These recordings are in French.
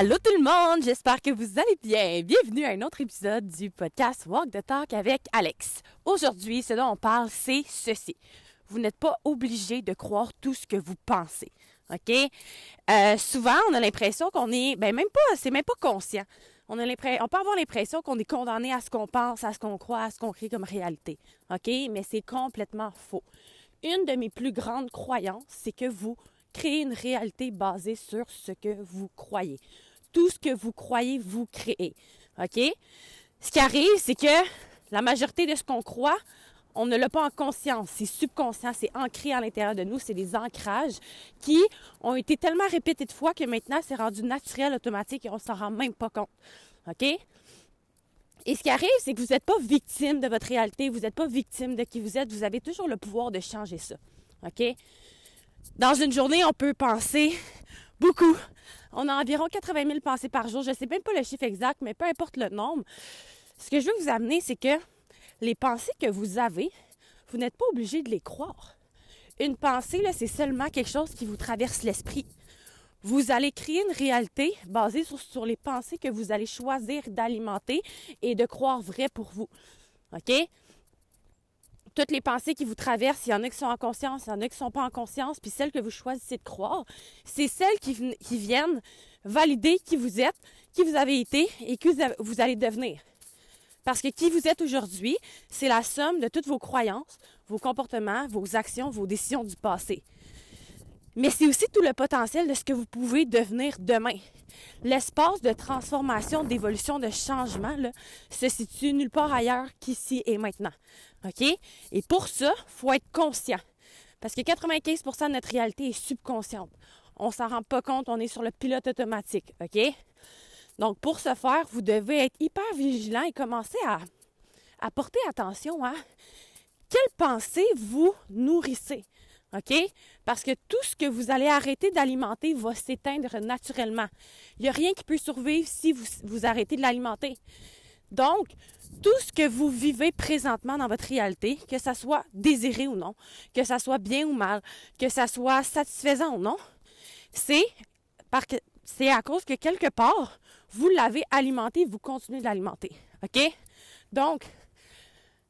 Allô tout le monde, j'espère que vous allez bien. Bienvenue à un autre épisode du podcast Walk the Talk avec Alex. Aujourd'hui, ce dont on parle, c'est ceci. Vous n'êtes pas obligé de croire tout ce que vous pensez. OK? Euh, souvent, on a l'impression qu'on est, ben même pas, c'est même pas conscient. On, a on peut avoir l'impression qu'on est condamné à ce qu'on pense, à ce qu'on croit, à ce qu'on crée comme réalité. OK? Mais c'est complètement faux. Une de mes plus grandes croyances, c'est que vous créez une réalité basée sur ce que vous croyez tout ce que vous croyez, vous créez. OK? Ce qui arrive, c'est que la majorité de ce qu'on croit, on ne l'a pas en conscience. C'est subconscient, c'est ancré à l'intérieur de nous. C'est des ancrages qui ont été tellement répétés de fois que maintenant, c'est rendu naturel, automatique et on s'en rend même pas compte. OK? Et ce qui arrive, c'est que vous n'êtes pas victime de votre réalité, vous n'êtes pas victime de qui vous êtes, vous avez toujours le pouvoir de changer ça. OK? Dans une journée, on peut penser beaucoup on a environ 80 000 pensées par jour. Je ne sais même pas le chiffre exact, mais peu importe le nombre. Ce que je veux vous amener, c'est que les pensées que vous avez, vous n'êtes pas obligé de les croire. Une pensée, c'est seulement quelque chose qui vous traverse l'esprit. Vous allez créer une réalité basée sur, les pensées que vous allez choisir d'alimenter et de croire vraies pour vous. OK? Toutes les pensées qui vous traversent, il y en a qui sont en conscience, il y en a qui ne sont pas en conscience, puis celles que vous choisissez de croire, c'est celles qui, viennent valider qui vous êtes, qui vous avez été et qui vous allez devenir. Parce que qui vous êtes aujourd'hui, c'est la somme de toutes vos croyances, vos comportements, vos actions, vos décisions du passé. Mais c'est aussi tout le potentiel de ce que vous pouvez devenir demain. L'espace de transformation, d'évolution, de changement se situe nulle part ailleurs qu'ici et maintenant. OK? Et pour ça, faut être conscient. Parce que 95% de notre réalité est subconsciente. On s'en rend pas compte, on est sur le pilote automatique. OK? Donc, pour ce faire, vous devez être hyper vigilant et commencer à, à porter attention à quelle pensée vous nourrissez. OK? Parce que tout ce que vous allez arrêter d'alimenter va s'éteindre naturellement. Il n'y a rien qui peut survivre si vous, vous arrêtez de l'alimenter. Donc, tout ce que vous vivez présentement dans votre réalité, que ça soit désiré ou non, que ça soit bien ou mal, que ça soit satisfaisant ou non, c'est c'est à cause que quelque part, vous l'avez alimenté, vous continuez de l'alimenter. OK? Donc,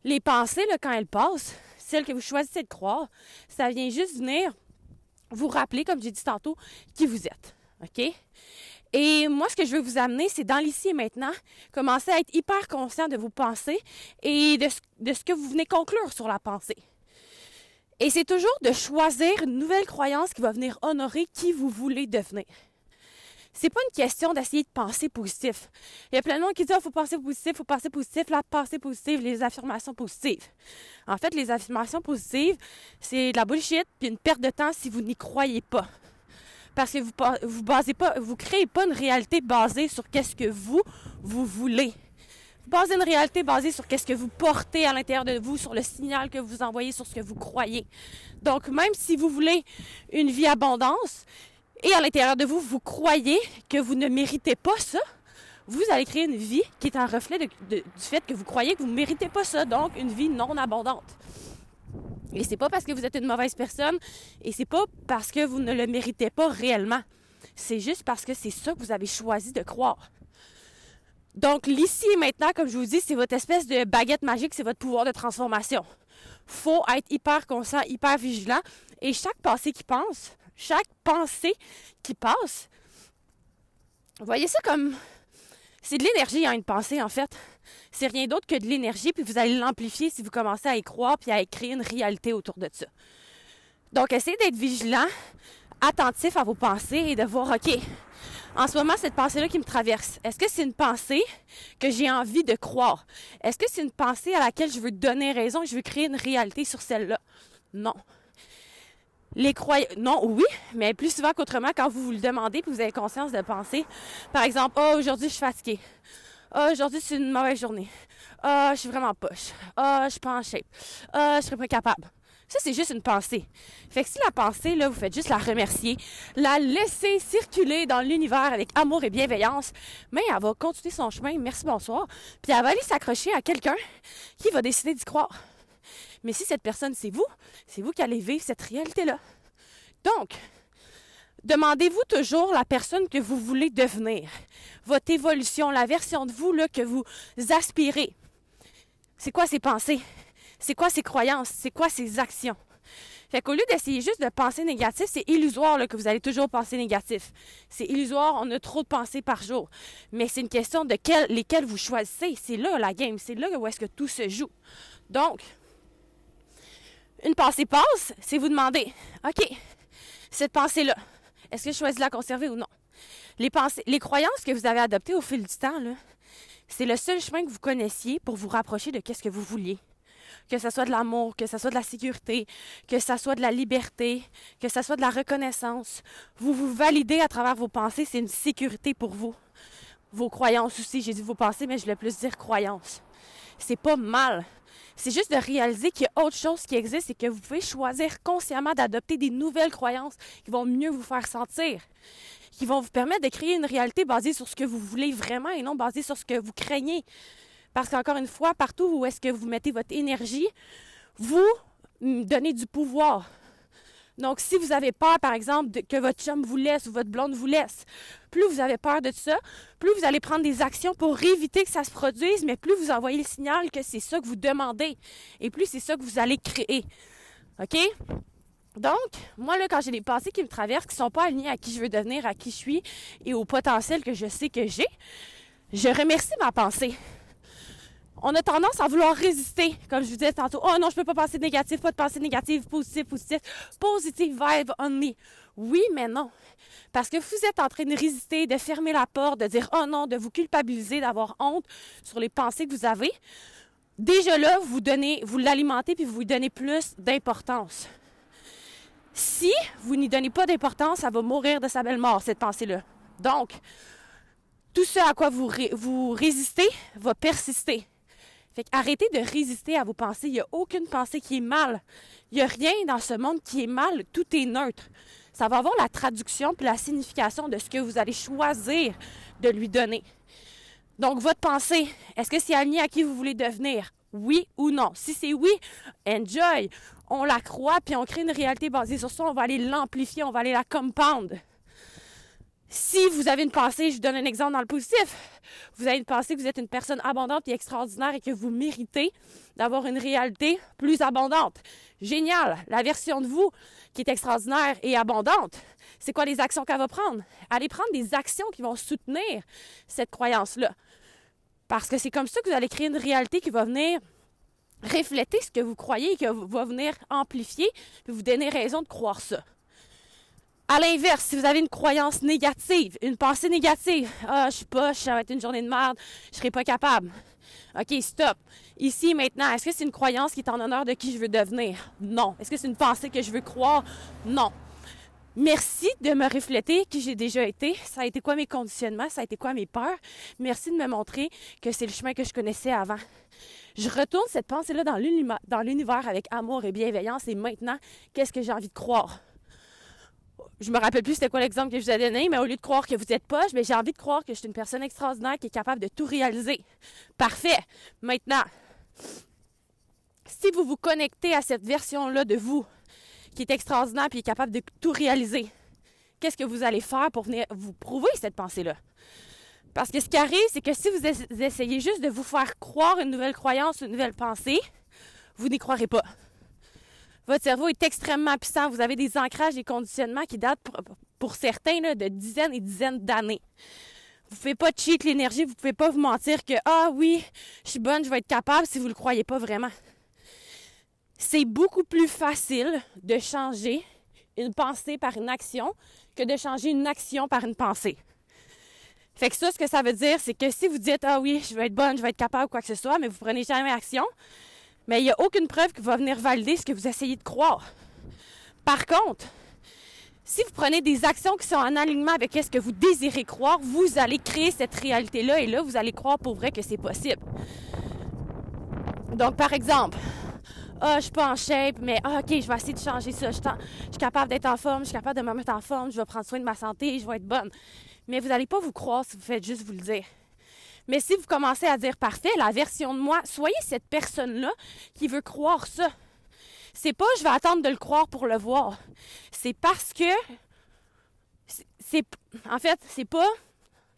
les pensées, quand elles passent, celles que vous choisissez de croire, ça vient juste venir vous rappeler, comme j'ai dit tantôt, qui vous êtes. OK? Et moi, ce que je veux vous amener, c'est dans l'ici et maintenant, commencer à être hyper conscient de vos pensées et de ce, de ce que vous venez conclure sur la pensée. Et c'est toujours de choisir une nouvelle croyance qui va venir honorer qui vous voulez devenir. C'est pas une question d'essayer de penser positif. Il y a plein de monde qui il oh, faut penser positif, faut penser positif, la pensée positive, les affirmations positives. En fait, les affirmations positives, c'est de la bullshit puis une perte de temps si vous n'y croyez pas parce que vous vous basez pas, vous créez pas une réalité basée sur qu'est-ce que vous vous voulez. Vous basez une réalité basée sur qu'est-ce que vous portez à l'intérieur de vous, sur le signal que vous envoyez, sur ce que vous croyez. Donc même si vous voulez une vie abondance et à l'intérieur de vous vous croyez que vous ne méritez pas ça, vous allez créer une vie qui est un reflet du fait que vous croyez que vous ne méritez pas ça, donc une vie non abondante. Et c'est pas parce que vous êtes une mauvaise personne et c'est pas parce que vous ne le méritez pas réellement. C'est juste parce que c'est ça que vous avez choisi de croire. Donc, l'ici et maintenant, comme je vous dis, c'est votre espèce de baguette magique, c'est votre pouvoir de transformation. Faut être hyper conscient, hyper vigilant. Et chaque pensée qui pense, chaque pensée qui passe, voyez ça comme. C'est de l'énergie, hein, une pensée, en fait c'est rien d'autre que de l'énergie, puis vous allez l'amplifier si vous commencez à y croire, puis à créer une réalité autour de ça. Donc, essayez d'être vigilant, attentif à vos pensées et de voir, OK, en ce moment, cette pensée-là qui me traverse, est-ce que c'est une pensée que j'ai envie de croire? Est-ce que c'est une pensée à laquelle je veux donner raison et je veux créer une réalité sur celle-là? Non. Les croyants, non, oui, mais plus souvent qu'autrement, quand vous vous le demandez puis vous avez conscience de penser, par exemple, oh, aujourd'hui, je suis fatiguée. Oh, aujourd'hui, c'est une mauvaise journée. oh, je suis vraiment poche. oh, je suis pas en shape. oh, je serais pas capable. Ça, c'est juste une pensée. Fait que si la pensée, là, vous faites juste la remercier, la laisser circuler dans l'univers avec amour et bienveillance, mais elle va continuer son chemin, merci, bonsoir, puis elle va aller s'accrocher à quelqu'un qui va décider d'y croire. Mais si cette personne, c'est vous, c'est vous qui allez vivre cette réalité-là. Donc, demandez-vous toujours la personne que vous voulez devenir, votre évolution, la version de vous là, que vous aspirez. C'est quoi ces pensées? c'est quoi ses croyances, c'est quoi ses actions? Fait qu'au lieu d'essayer juste de penser négatif, c'est illusoire que vous allez toujours penser négatif. C'est illusoire, on a trop de pensées par jour. Mais c'est une question de lesquelles vous choisissez. C'est là la game, c'est là où est-ce que tout se joue. Donc, une pensée passe, c'est vous demander, OK, cette pensée-là, est-ce que je choisis de la conserver ou non? Les, croyances que vous avez adoptées au fil du temps, c'est le seul chemin que vous connaissiez pour vous rapprocher de ce que vous vouliez que ce soit de l'amour, que ce soit de la sécurité, que ce soit de la liberté, que ce soit de la reconnaissance. Vous vous validez à travers vos pensées, c'est une sécurité pour vous. Vos croyances aussi, j'ai dit vos pensées, mais je voulais plus dire croyances. C'est pas mal. C'est juste de réaliser qu'il y a autre chose qui existe et que vous pouvez choisir consciemment d'adopter des nouvelles croyances qui vont mieux vous faire sentir, qui vont vous permettre de créer une réalité basée sur ce que vous voulez vraiment et non basée sur ce que vous craignez. Parce qu'encore une fois, partout où est-ce que vous mettez votre énergie, vous donnez du pouvoir. Donc, si vous avez peur, par exemple, que votre chum vous laisse ou votre blonde vous laisse, plus vous avez peur de ça, plus vous allez prendre des actions pour éviter que ça se produise, mais plus vous envoyez le signal que c'est ça que vous demandez et plus c'est ça que vous allez créer. OK? Donc, moi, là, quand j'ai des pensées qui me traversent, qui ne sont pas alignées à qui je veux devenir, à qui je suis et au potentiel que je sais que j'ai, je remercie ma pensée on a tendance à vouloir résister, comme je vous disais tantôt. Oh non, je peux pas penser négatif, pas de pensée négative, positif, positif, positive vibe only. Oui, mais non. Parce que vous êtes en train de résister, de fermer la porte, de dire oh non, de vous culpabiliser, d'avoir honte sur les pensées que vous avez. Déjà là, vous donnez, vous l'alimentez puis vous lui donnez plus d'importance. Si vous n'y donnez pas d'importance, ça va mourir de sa belle mort, cette pensée-là. Donc, tout ce à quoi vous, vous résistez va persister. Fait arrêtez de résister à vos pensées. Il n'y a aucune pensée qui est mal. Il n'y a rien dans ce monde qui est mal. Tout est neutre. Ça va avoir la traduction puis la signification de ce que vous allez choisir de lui donner. Donc, votre pensée, est-ce que c'est aligné à qui vous voulez devenir? Oui ou non? Si c'est oui, enjoy. On la croit, puis on crée une réalité basée sur ça. On va aller l'amplifier, on va aller la compound. Si vous avez une pensée, je vous donne un exemple dans le positif, vous avez une pensée que vous êtes une personne abondante et extraordinaire et que vous méritez d'avoir une réalité plus abondante. Génial! La version de vous qui est extraordinaire et abondante, c'est quoi les actions qu'elle va prendre? Allez prendre des actions qui vont soutenir cette croyance-là. Parce que c'est comme ça que vous allez créer une réalité qui va venir refléter ce que vous croyez et qui va venir amplifier, puis vous donner raison de croire ça. À l'inverse, si vous avez une croyance négative, une pensée négative, ah, je suis pas, ça va être une journée de merde, je serai pas capable. OK, stop. Ici, maintenant, est-ce que c'est une croyance qui est en honneur de qui je veux devenir? Non. Est-ce que c'est une pensée que je veux croire? Non. Merci de me refléter qui j'ai déjà été. Ça a été quoi mes conditionnements? Ça a été quoi mes peurs? Merci de me montrer que c'est le chemin que je connaissais avant. Je retourne cette pensée-là dans l'univers avec amour et bienveillance et maintenant, qu'est-ce que j'ai envie de croire? Je me rappelle plus c'était quoi l'exemple que je vous ai donné, mais au lieu de croire que vous êtes poche, mais j'ai envie de croire que je suis une personne extraordinaire qui est capable de tout réaliser. Parfait. Maintenant, si vous vous connectez à cette version-là de vous, qui est extraordinaire et qui est capable de tout réaliser, qu'est-ce que vous allez faire pour venir vous prouver cette pensée-là? Parce que ce qui arrive, c'est que si vous essayez juste de vous faire croire une nouvelle croyance, une nouvelle pensée, vous n'y croirez pas. Votre cerveau est extrêmement puissant. Vous avez des ancrages, des conditionnements qui datent pour, certains de dizaines et dizaines d'années. Vous ne pouvez pas cheat l'énergie, vous ne pouvez pas vous mentir que ah oui, je suis bonne, je vais être capable si vous ne le croyez pas vraiment. C'est beaucoup plus facile de changer une pensée par une action que de changer une action par une pensée. Fait que ça, ce que ça veut dire, c'est que si vous dites Ah oui, je vais être bonne, je vais être capable, quoi que ce soit, mais vous prenez jamais action, mais il n'y a aucune preuve qui va venir valider ce que vous essayez de croire. Par contre, si vous prenez des actions qui sont en alignement avec ce que vous désirez croire, vous allez créer cette réalité-là et là, vous allez croire pour vrai que c'est possible. Donc, par exemple, ah, je suis pas en shape, mais ah, OK, je vais essayer de changer ça. Je, suis capable d'être en forme, je suis capable de me mettre en forme, je vais prendre soin de ma santé, je vais être bonne. Mais vous n'allez pas vous croire si vous faites juste vous le dire. Mais si vous commencez à dire parfait, la version de moi, soyez cette personne-là qui veut croire ça. C'est pas je vais attendre de le croire pour le voir. C'est parce que c'est en fait, c'est pas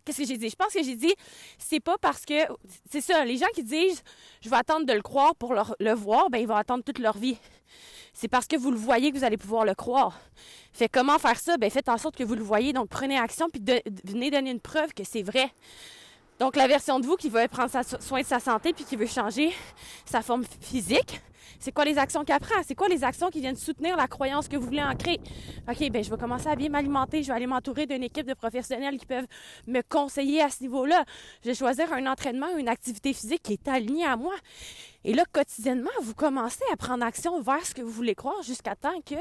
Qu'est-ce que j'ai dit? Je pense que j'ai dit, c'est pas parce que. C'est ça, les gens qui disent, je vais attendre de le croire pour le voir, ben ils vont attendre toute leur vie. C'est parce que vous le voyez que vous allez pouvoir le croire. Fait comment faire ça? Ben faites en sorte que vous le voyez. Donc prenez action puis venez donner une preuve que c'est vrai. Donc la version de vous qui veut prendre soin de sa santé puis qui veut changer sa forme physique, c'est quoi les actions qu'elle prend? C'est quoi les actions qui viennent soutenir la croyance que vous voulez ancrer? OK, ben je vais commencer à bien m'alimenter. Je vais aller m'entourer d'une équipe de professionnels qui peuvent me conseiller à ce niveau-là. Je vais choisir un entraînement, une activité physique qui est alignée à moi. Et là, quotidiennement, vous commencez à prendre action vers ce que vous voulez croire jusqu'à temps que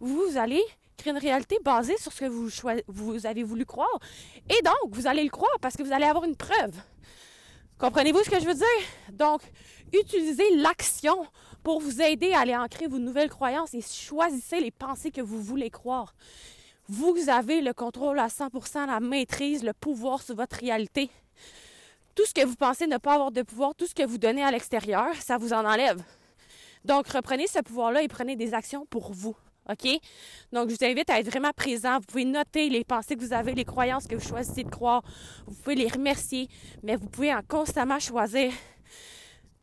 vous allez créer une réalité basée sur ce que vous, vous avez voulu croire. Et donc, vous allez le croire parce que vous allez avoir une preuve. Comprenez-vous ce que je veux dire? Donc, utilisez l'action pour vous aider à aller ancrer vos nouvelles croyances et choisissez les pensées que vous voulez croire. Vous avez le contrôle à 100%, la maîtrise, le pouvoir sur votre réalité. Tout ce que vous pensez ne pas avoir de pouvoir, tout ce que vous donnez à l'extérieur, ça vous en enlève. Donc, reprenez ce pouvoir-là et prenez des actions pour vous. OK? Donc, je vous invite à être vraiment présent. Vous pouvez noter les pensées que vous avez, les croyances que vous choisissez de croire. Vous pouvez les remercier, mais vous pouvez en constamment choisir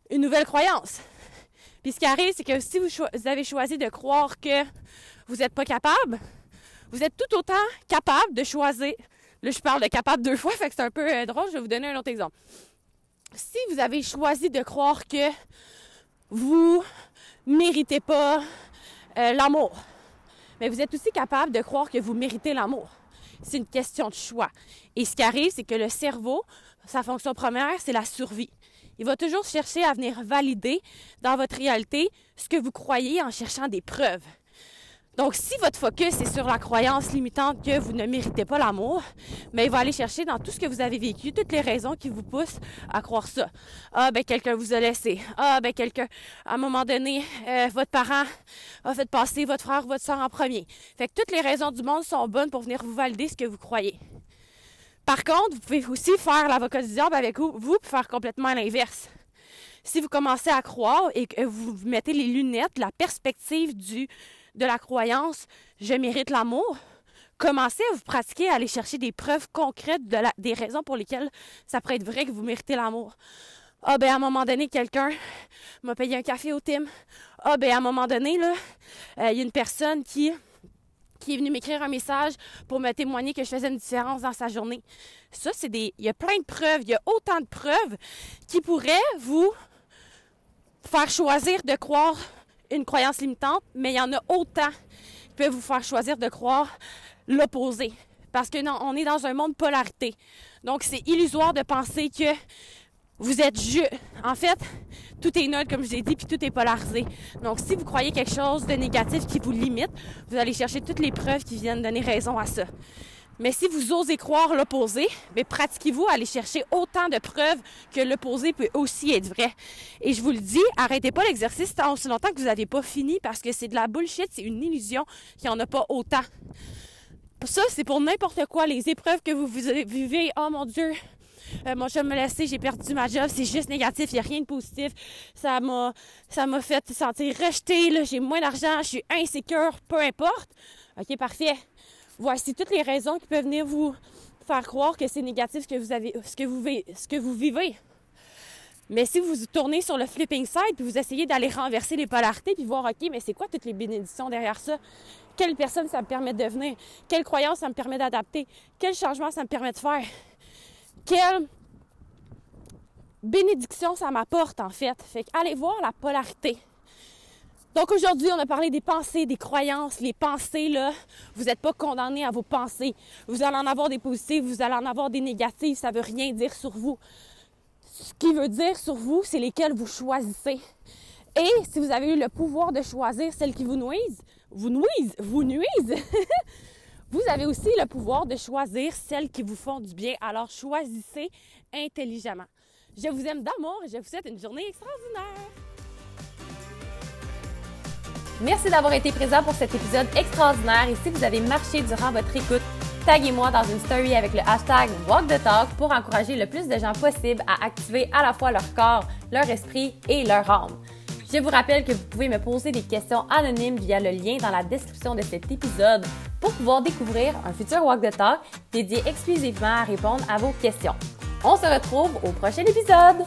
une nouvelle croyance. Puis ce qui arrive, c'est que si vous, avez choisi de croire que vous n'êtes pas capable, vous êtes tout autant capable de choisir. Là, je parle de capable deux fois, fait que c'est un peu euh, drôle. Je vais vous donner un autre exemple. Si vous avez choisi de croire que vous méritez pas euh, l'amour, mais vous êtes aussi capable de croire que vous méritez l'amour. C'est une question de choix. Et ce qui arrive, c'est que le cerveau, sa fonction première, c'est la survie. Il va toujours chercher à venir valider dans votre réalité ce que vous croyez en cherchant des preuves. Donc, si votre focus est sur la croyance limitante que vous ne méritez pas l'amour, mais il va aller chercher dans tout ce que vous avez vécu, toutes les raisons qui vous poussent à croire ça. Ah, ben, quelqu'un vous a laissé. Ah, ben, quelqu'un, à un moment donné, euh, votre parent a fait passer votre frère ou votre soeur en premier. Fait que toutes les raisons du monde sont bonnes pour venir vous valider ce que vous croyez. Par contre, vous pouvez aussi faire l'avocat du diable avec vous, vous faire complètement l'inverse. Si vous commencez à croire et que vous mettez les lunettes, la perspective du, de la croyance je mérite l'amour, commencez à vous pratiquer à aller chercher des preuves concrètes des raisons pour lesquelles ça pourrait être vrai que vous méritez l'amour? Ah ben à un moment donné, quelqu'un m'a payé un café au Tim. Ah ben à un moment donné, euh, il y a une personne qui qui est venu m'écrire un message pour me témoigner que je faisais une différence dans sa journée. Ça, c'est des. Il y a plein de preuves, il y a autant de preuves qui pourraient vous faire choisir de croire une croyance limitante, mais il y en a autant qui peuvent vous faire choisir de croire l'opposé. Parce que non, on est dans un monde polarité. Donc, c'est illusoire de penser que vous êtes juste. En fait, tout est neutre, comme je l'ai dit, puis tout est polarisé. Donc, si vous croyez quelque chose de négatif qui vous limite, vous allez chercher toutes les preuves qui viennent donner raison à ça. Mais si vous osez croire l'opposé, mais pratiquez-vous à aller chercher autant de preuves que l'opposé peut aussi être vrai. Et je vous le dis, arrêtez pas l'exercice tant aussi longtemps que vous n'avez pas fini parce que c'est de la bullshit, c'est une illusion qu'il n'y en a pas autant. Ça, c'est pour n'importe quoi. Les épreuves que vous vivez, oh mon Dieu, euh, mon chum me laissé, j'ai perdu ma job, c'est juste négatif, il n'y a rien de positif. Ça m'a, ça m'a fait sentir rejetée, j'ai moins d'argent, je suis insécure, peu importe. OK, parfait. Voici toutes les raisons qui peuvent venir vous faire croire que c'est négatif ce que vous que que vivez. Mais si vous tournez sur le flipping side puis vous essayez d'aller renverser les polarités puis voir, OK, mais c'est quoi toutes les bénédictions derrière ça? Quelle personne ça me permet de devenir? Quelle croyance ça me permet d'adapter? Quel changement ça me permet de faire? quelle bénédiction ça m'apporte en fait? Fait allez voir la polarité. Donc aujourd'hui, on a parlé des pensées, des croyances. Les pensées, là, vous n'êtes pas condamné à vos pensées. Vous allez en avoir des positives, vous allez en avoir des négatives. Ça veut rien dire sur vous. Ce qui veut dire sur vous, c'est lesquelles vous choisissez. Et si vous avez eu le pouvoir de choisir celles qui vous nuisent, vous nuisent, vous nuisent, vous avez aussi le pouvoir de choisir celles qui vous font du bien. Alors choisissez intelligemment. Je vous aime d'amour et je vous souhaite une journée extraordinaire. Merci d'avoir été présent pour cet épisode extraordinaire et si vous avez marché durant votre écoute, taguez-moi dans une story avec le hashtag Walk the Talk pour encourager le plus de gens possible à activer à la fois leur corps, leur esprit et leur âme. Je vous rappelle que vous pouvez me poser des questions anonymes via le lien dans la description de cet épisode pour pouvoir découvrir un futur Walk the Talk dédié exclusivement à répondre à vos questions. On se retrouve au prochain épisode!